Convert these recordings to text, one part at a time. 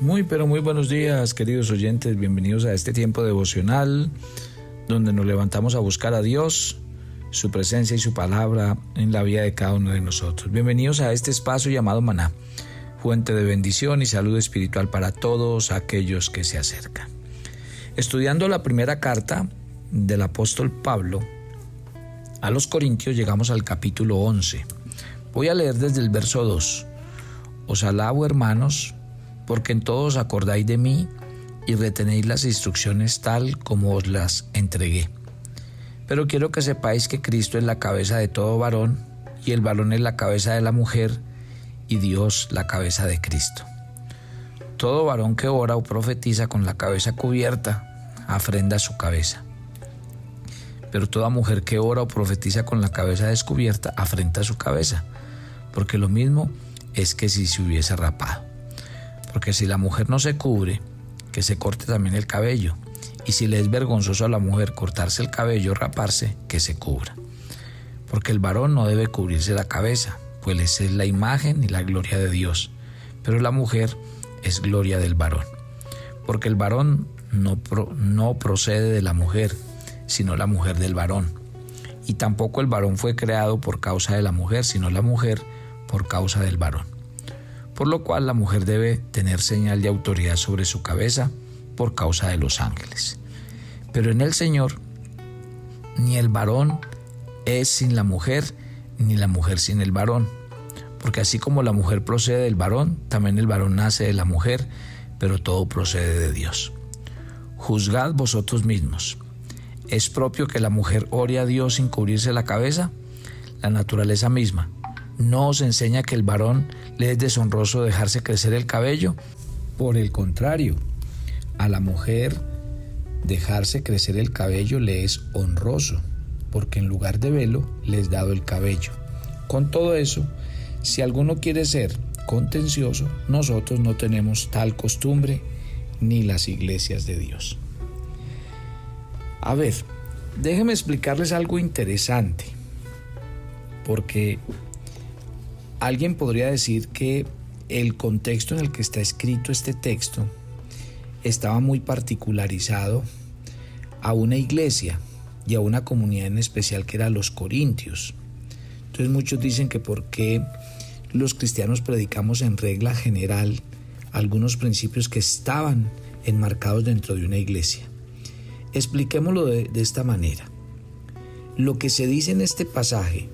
Muy, pero muy buenos días, queridos oyentes. Bienvenidos a este tiempo devocional donde nos levantamos a buscar a Dios, su presencia y su palabra en la vida de cada uno de nosotros. Bienvenidos a este espacio llamado Maná, fuente de bendición y salud espiritual para todos aquellos que se acercan. Estudiando la primera carta del apóstol Pablo a los Corintios, llegamos al capítulo 11. Voy a leer desde el verso 2. Os alabo, hermanos, porque en todos acordáis de mí y retenéis las instrucciones tal como os las entregué. Pero quiero que sepáis que Cristo es la cabeza de todo varón, y el varón es la cabeza de la mujer, y Dios la cabeza de Cristo. Todo varón que ora o profetiza con la cabeza cubierta, afrenda su cabeza. Pero toda mujer que ora o profetiza con la cabeza descubierta, afrenta su cabeza, porque lo mismo es que si se hubiese rapado. Porque si la mujer no se cubre, que se corte también el cabello. Y si le es vergonzoso a la mujer cortarse el cabello raparse, que se cubra. Porque el varón no debe cubrirse la cabeza, pues es la imagen y la gloria de Dios. Pero la mujer es gloria del varón. Porque el varón no, no procede de la mujer, sino la mujer del varón. Y tampoco el varón fue creado por causa de la mujer, sino la mujer por causa del varón. Por lo cual la mujer debe tener señal de autoridad sobre su cabeza por causa de los ángeles. Pero en el Señor, ni el varón es sin la mujer, ni la mujer sin el varón. Porque así como la mujer procede del varón, también el varón nace de la mujer, pero todo procede de Dios. Juzgad vosotros mismos. ¿Es propio que la mujer ore a Dios sin cubrirse la cabeza? La naturaleza misma no os enseña que el varón le es deshonroso dejarse crecer el cabello. Por el contrario, a la mujer dejarse crecer el cabello le es honroso, porque en lugar de velo le es dado el cabello. Con todo eso, si alguno quiere ser contencioso, nosotros no tenemos tal costumbre ni las iglesias de Dios. A ver, déjenme explicarles algo interesante, porque Alguien podría decir que el contexto en el que está escrito este texto estaba muy particularizado a una iglesia y a una comunidad en especial que era los corintios. Entonces muchos dicen que por qué los cristianos predicamos en regla general algunos principios que estaban enmarcados dentro de una iglesia. Expliquémoslo de, de esta manera. Lo que se dice en este pasaje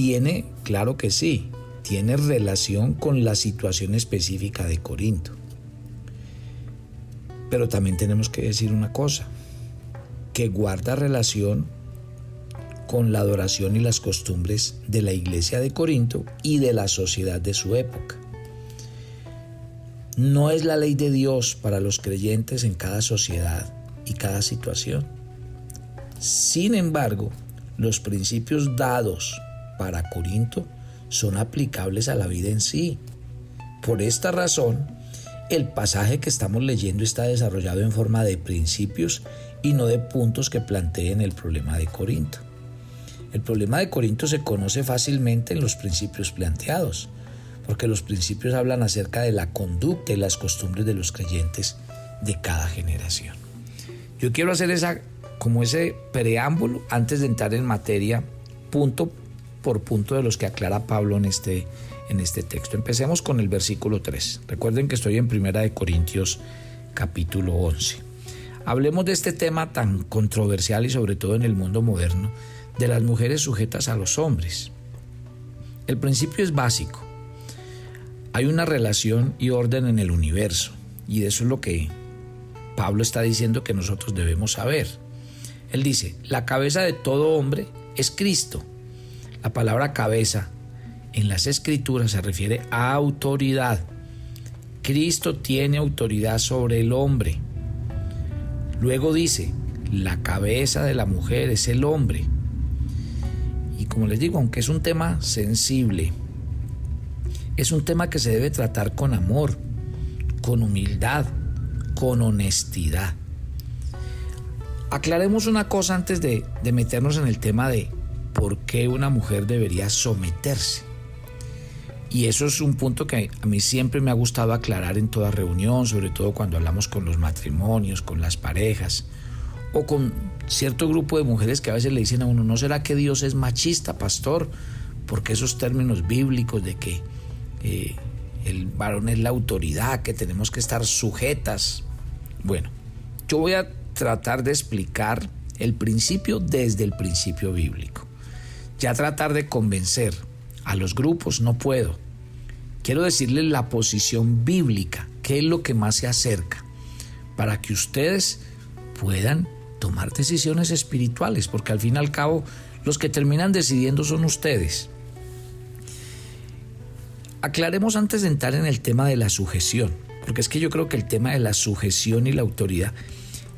tiene, claro que sí, tiene relación con la situación específica de Corinto. Pero también tenemos que decir una cosa, que guarda relación con la adoración y las costumbres de la iglesia de Corinto y de la sociedad de su época. No es la ley de Dios para los creyentes en cada sociedad y cada situación. Sin embargo, los principios dados para Corinto son aplicables a la vida en sí. Por esta razón, el pasaje que estamos leyendo está desarrollado en forma de principios y no de puntos que planteen el problema de Corinto. El problema de Corinto se conoce fácilmente en los principios planteados, porque los principios hablan acerca de la conducta y las costumbres de los creyentes de cada generación. Yo quiero hacer esa como ese preámbulo antes de entrar en materia punto por punto de los que aclara Pablo en este, en este texto. Empecemos con el versículo 3. Recuerden que estoy en Primera de Corintios capítulo 11. Hablemos de este tema tan controversial y sobre todo en el mundo moderno de las mujeres sujetas a los hombres. El principio es básico. Hay una relación y orden en el universo y eso es lo que Pablo está diciendo que nosotros debemos saber. Él dice, la cabeza de todo hombre es Cristo la palabra cabeza en las escrituras se refiere a autoridad. Cristo tiene autoridad sobre el hombre. Luego dice, la cabeza de la mujer es el hombre. Y como les digo, aunque es un tema sensible, es un tema que se debe tratar con amor, con humildad, con honestidad. Aclaremos una cosa antes de, de meternos en el tema de por qué una mujer debería someterse. Y eso es un punto que a mí siempre me ha gustado aclarar en toda reunión, sobre todo cuando hablamos con los matrimonios, con las parejas o con cierto grupo de mujeres que a veces le dicen a uno, ¿no será que Dios es machista, pastor? Porque esos términos bíblicos de que eh, el varón es la autoridad, que tenemos que estar sujetas. Bueno, yo voy a tratar de explicar el principio desde el principio bíblico. Ya tratar de convencer a los grupos no puedo. Quiero decirles la posición bíblica, que es lo que más se acerca, para que ustedes puedan tomar decisiones espirituales, porque al fin y al cabo los que terminan decidiendo son ustedes. Aclaremos antes de entrar en el tema de la sujeción, porque es que yo creo que el tema de la sujeción y la autoridad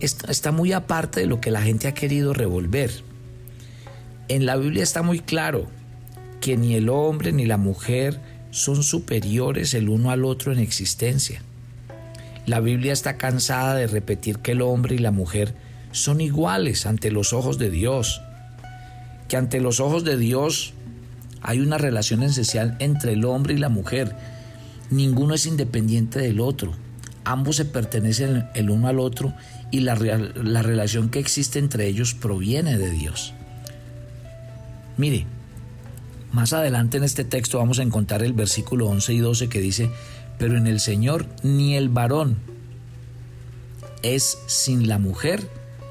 está muy aparte de lo que la gente ha querido revolver. En la Biblia está muy claro que ni el hombre ni la mujer son superiores el uno al otro en existencia. La Biblia está cansada de repetir que el hombre y la mujer son iguales ante los ojos de Dios, que ante los ojos de Dios hay una relación esencial entre el hombre y la mujer. Ninguno es independiente del otro. Ambos se pertenecen el uno al otro y la, la relación que existe entre ellos proviene de Dios. Mire, más adelante en este texto vamos a encontrar el versículo 11 y 12 que dice, pero en el Señor ni el varón es sin la mujer,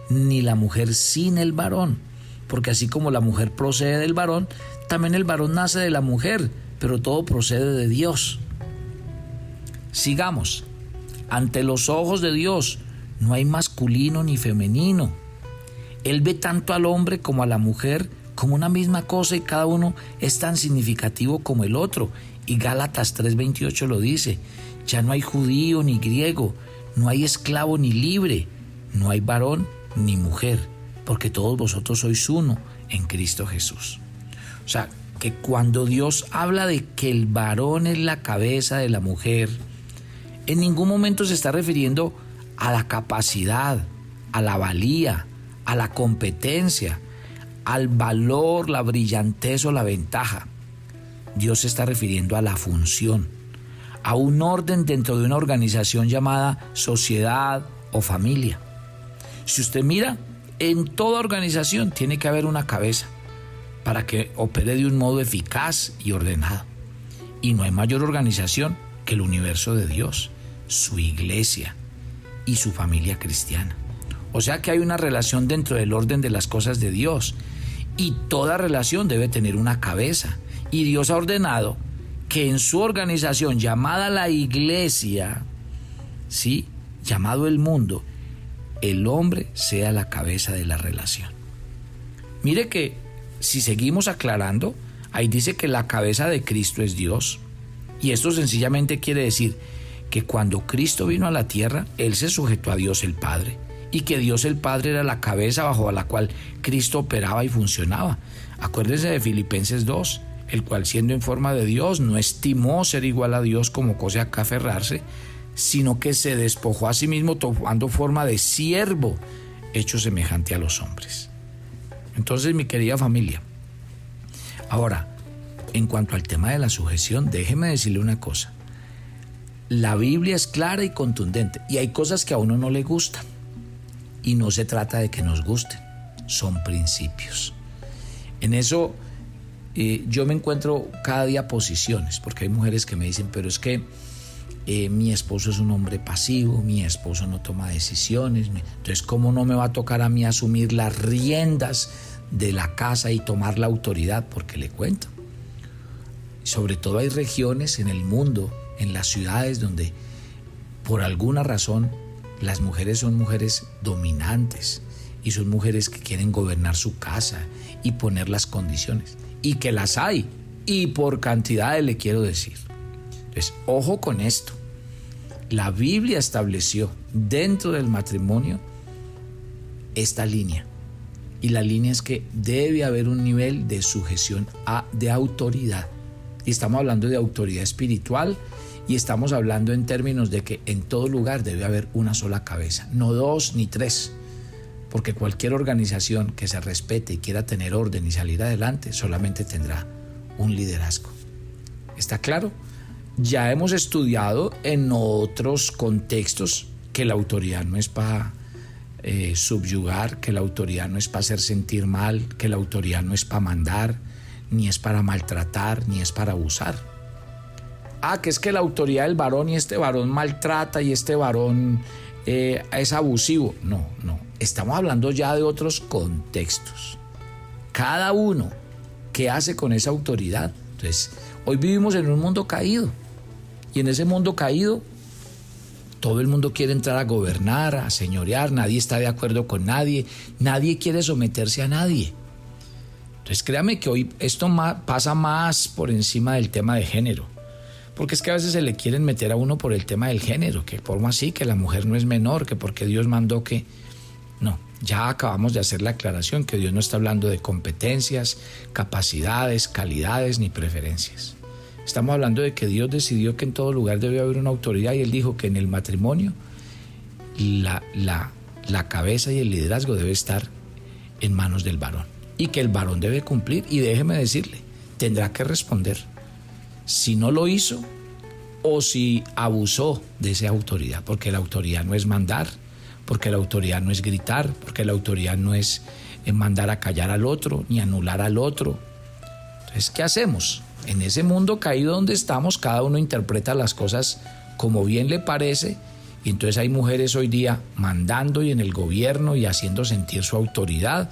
ni la mujer sin el varón, porque así como la mujer procede del varón, también el varón nace de la mujer, pero todo procede de Dios. Sigamos, ante los ojos de Dios no hay masculino ni femenino. Él ve tanto al hombre como a la mujer como una misma cosa y cada uno es tan significativo como el otro. Y Gálatas 3:28 lo dice, ya no hay judío ni griego, no hay esclavo ni libre, no hay varón ni mujer, porque todos vosotros sois uno en Cristo Jesús. O sea, que cuando Dios habla de que el varón es la cabeza de la mujer, en ningún momento se está refiriendo a la capacidad, a la valía, a la competencia, al valor, la brillantez o la ventaja. Dios se está refiriendo a la función, a un orden dentro de una organización llamada sociedad o familia. Si usted mira, en toda organización tiene que haber una cabeza para que opere de un modo eficaz y ordenado. Y no hay mayor organización que el universo de Dios, su iglesia y su familia cristiana. O sea que hay una relación dentro del orden de las cosas de Dios y toda relación debe tener una cabeza. Y Dios ha ordenado que en su organización llamada la iglesia, ¿sí? llamado el mundo, el hombre sea la cabeza de la relación. Mire que si seguimos aclarando, ahí dice que la cabeza de Cristo es Dios. Y esto sencillamente quiere decir que cuando Cristo vino a la tierra, Él se sujetó a Dios el Padre y que Dios el Padre era la cabeza bajo la cual Cristo operaba y funcionaba. Acuérdense de Filipenses 2, el cual siendo en forma de Dios no estimó ser igual a Dios como cosa que aferrarse, sino que se despojó a sí mismo tomando forma de siervo, hecho semejante a los hombres. Entonces, mi querida familia, ahora, en cuanto al tema de la sujeción, déjeme decirle una cosa. La Biblia es clara y contundente y hay cosas que a uno no le gustan. Y no se trata de que nos gusten, son principios. En eso eh, yo me encuentro cada día posiciones, porque hay mujeres que me dicen, pero es que eh, mi esposo es un hombre pasivo, mi esposo no toma decisiones, entonces ¿cómo no me va a tocar a mí asumir las riendas de la casa y tomar la autoridad? Porque le cuento. Sobre todo hay regiones en el mundo, en las ciudades donde por alguna razón las mujeres son mujeres dominantes y son mujeres que quieren gobernar su casa y poner las condiciones. Y que las hay. Y por cantidades le quiero decir. Entonces, ojo con esto. La Biblia estableció dentro del matrimonio esta línea. Y la línea es que debe haber un nivel de sujeción a, de autoridad. Y estamos hablando de autoridad espiritual y estamos hablando en términos de que en todo lugar debe haber una sola cabeza, no dos ni tres, porque cualquier organización que se respete y quiera tener orden y salir adelante solamente tendrá un liderazgo. ¿Está claro? Ya hemos estudiado en otros contextos que la autoridad no es para eh, subyugar, que la autoridad no es para hacer sentir mal, que la autoridad no es para mandar, ni es para maltratar, ni es para abusar. Ah, que es que la autoridad del varón y este varón maltrata y este varón eh, es abusivo. No, no. Estamos hablando ya de otros contextos. Cada uno que hace con esa autoridad. Entonces, hoy vivimos en un mundo caído. Y en ese mundo caído, todo el mundo quiere entrar a gobernar, a señorear, nadie está de acuerdo con nadie, nadie quiere someterse a nadie. Entonces créame que hoy esto pasa más por encima del tema de género. Porque es que a veces se le quieren meter a uno por el tema del género, que por más así, que la mujer no es menor, que porque Dios mandó que... No, ya acabamos de hacer la aclaración que Dios no está hablando de competencias, capacidades, calidades ni preferencias. Estamos hablando de que Dios decidió que en todo lugar debe haber una autoridad y Él dijo que en el matrimonio la, la, la cabeza y el liderazgo debe estar en manos del varón y que el varón debe cumplir y déjeme decirle, tendrá que responder si no lo hizo o si abusó de esa autoridad, porque la autoridad no es mandar, porque la autoridad no es gritar, porque la autoridad no es eh, mandar a callar al otro ni anular al otro. Entonces, ¿qué hacemos? En ese mundo caído donde estamos, cada uno interpreta las cosas como bien le parece, y entonces hay mujeres hoy día mandando y en el gobierno y haciendo sentir su autoridad,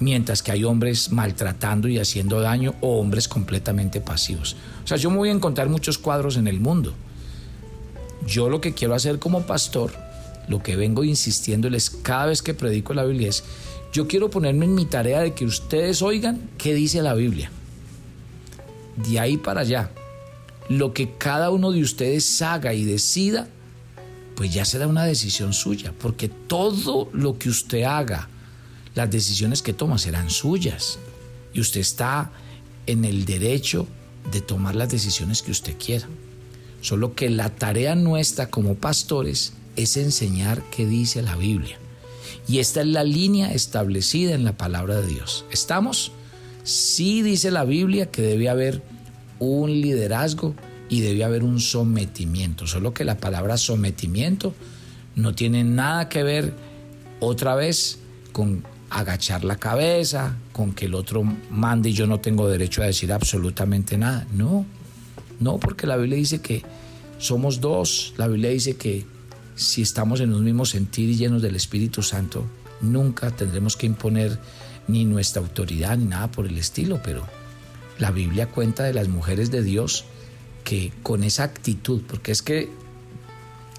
mientras que hay hombres maltratando y haciendo daño o hombres completamente pasivos. O sea, yo me voy a encontrar muchos cuadros en el mundo. Yo lo que quiero hacer como pastor, lo que vengo insistiéndoles cada vez que predico la Biblia es, yo quiero ponerme en mi tarea de que ustedes oigan qué dice la Biblia. De ahí para allá, lo que cada uno de ustedes haga y decida, pues ya será una decisión suya, porque todo lo que usted haga, las decisiones que toma serán suyas. Y usted está en el derecho de tomar las decisiones que usted quiera. Solo que la tarea nuestra como pastores es enseñar qué dice la Biblia. Y esta es la línea establecida en la palabra de Dios. ¿Estamos? Sí dice la Biblia que debe haber un liderazgo y debe haber un sometimiento. Solo que la palabra sometimiento no tiene nada que ver otra vez con agachar la cabeza, con que el otro mande y yo no tengo derecho a decir absolutamente nada. No, no, porque la Biblia dice que somos dos. La Biblia dice que si estamos en un mismo sentir y llenos del Espíritu Santo, nunca tendremos que imponer ni nuestra autoridad ni nada por el estilo, pero la Biblia cuenta de las mujeres de Dios que con esa actitud, porque es que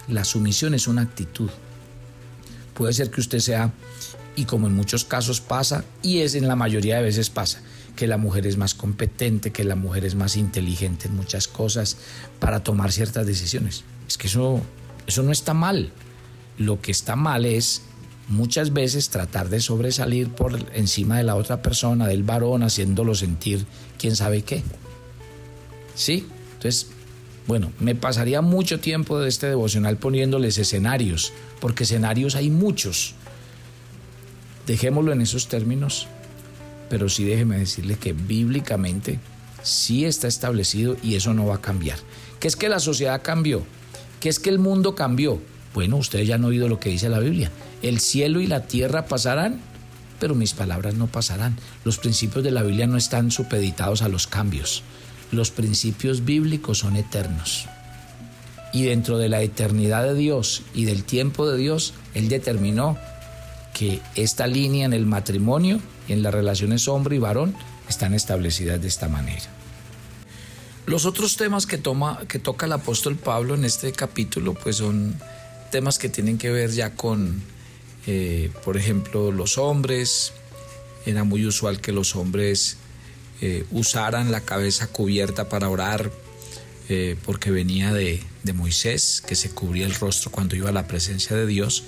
la sumisión es una actitud. Puede ser que usted sea y como en muchos casos pasa, y es en la mayoría de veces pasa, que la mujer es más competente, que la mujer es más inteligente en muchas cosas para tomar ciertas decisiones. Es que eso, eso no está mal. Lo que está mal es muchas veces tratar de sobresalir por encima de la otra persona, del varón, haciéndolo sentir quién sabe qué. ¿Sí? Entonces, bueno, me pasaría mucho tiempo de este devocional poniéndoles escenarios, porque escenarios hay muchos Dejémoslo en esos términos, pero sí déjeme decirle que bíblicamente sí está establecido y eso no va a cambiar. ¿Qué es que la sociedad cambió? ¿Qué es que el mundo cambió? Bueno, ustedes ya han oído lo que dice la Biblia. El cielo y la tierra pasarán, pero mis palabras no pasarán. Los principios de la Biblia no están supeditados a los cambios. Los principios bíblicos son eternos. Y dentro de la eternidad de Dios y del tiempo de Dios, Él determinó que esta línea en el matrimonio y en las relaciones hombre y varón están establecidas de esta manera. Los otros temas que, toma, que toca el apóstol Pablo en este capítulo pues son temas que tienen que ver ya con, eh, por ejemplo, los hombres. Era muy usual que los hombres eh, usaran la cabeza cubierta para orar eh, porque venía de, de Moisés, que se cubría el rostro cuando iba a la presencia de Dios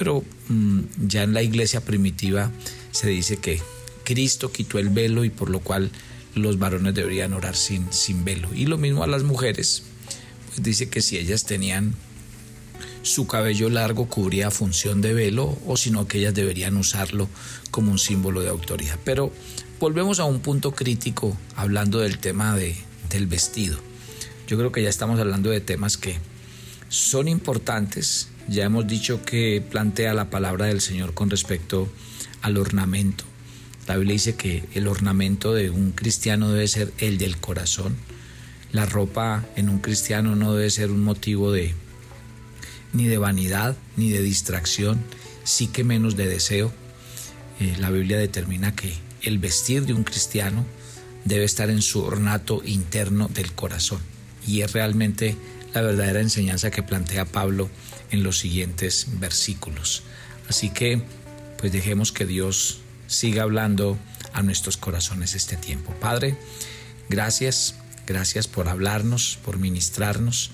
pero mm, ya en la iglesia primitiva se dice que Cristo quitó el velo y por lo cual los varones deberían orar sin, sin velo. Y lo mismo a las mujeres, pues dice que si ellas tenían su cabello largo cubría función de velo o sino que ellas deberían usarlo como un símbolo de autoridad. Pero volvemos a un punto crítico hablando del tema de, del vestido. Yo creo que ya estamos hablando de temas que son importantes. Ya hemos dicho que plantea la palabra del Señor con respecto al ornamento. La Biblia dice que el ornamento de un cristiano debe ser el del corazón. La ropa en un cristiano no debe ser un motivo de ni de vanidad ni de distracción, sí que menos de deseo. Eh, la Biblia determina que el vestir de un cristiano debe estar en su ornato interno del corazón. Y es realmente la verdadera enseñanza que plantea Pablo en los siguientes versículos. Así que, pues dejemos que Dios siga hablando a nuestros corazones este tiempo. Padre, gracias, gracias por hablarnos, por ministrarnos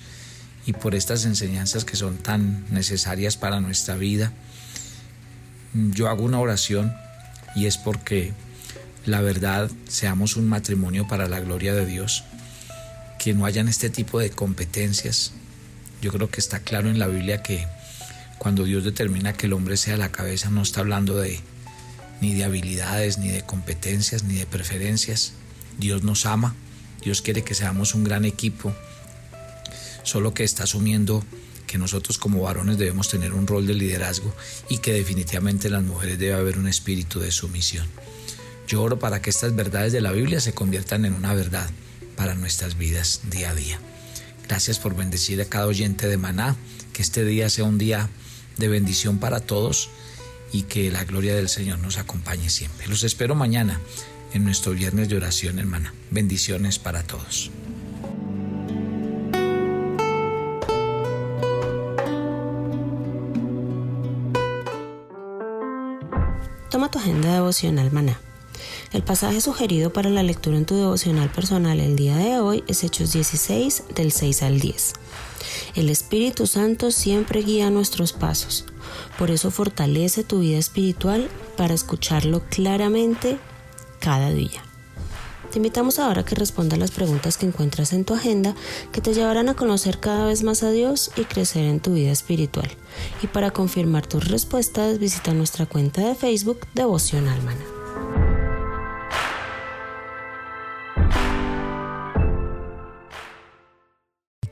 y por estas enseñanzas que son tan necesarias para nuestra vida. Yo hago una oración y es porque la verdad seamos un matrimonio para la gloria de Dios, que no hayan este tipo de competencias. Yo creo que está claro en la Biblia que cuando Dios determina que el hombre sea la cabeza no está hablando de ni de habilidades, ni de competencias, ni de preferencias. Dios nos ama, Dios quiere que seamos un gran equipo, solo que está asumiendo que nosotros como varones debemos tener un rol de liderazgo y que definitivamente en las mujeres debe haber un espíritu de sumisión. Yo oro para que estas verdades de la Biblia se conviertan en una verdad para nuestras vidas día a día. Gracias por bendecir a cada oyente de Maná, que este día sea un día de bendición para todos y que la gloria del Señor nos acompañe siempre. Los espero mañana en nuestro viernes de oración, hermana. Bendiciones para todos. Toma tu agenda devocional maná. El pasaje sugerido para la lectura en tu devocional personal el día de hoy es Hechos 16 del 6 al 10. El Espíritu Santo siempre guía nuestros pasos. Por eso fortalece tu vida espiritual para escucharlo claramente cada día. Te invitamos ahora a que respondas las preguntas que encuentras en tu agenda que te llevarán a conocer cada vez más a Dios y crecer en tu vida espiritual. Y para confirmar tus respuestas, visita nuestra cuenta de Facebook Devoción Almana.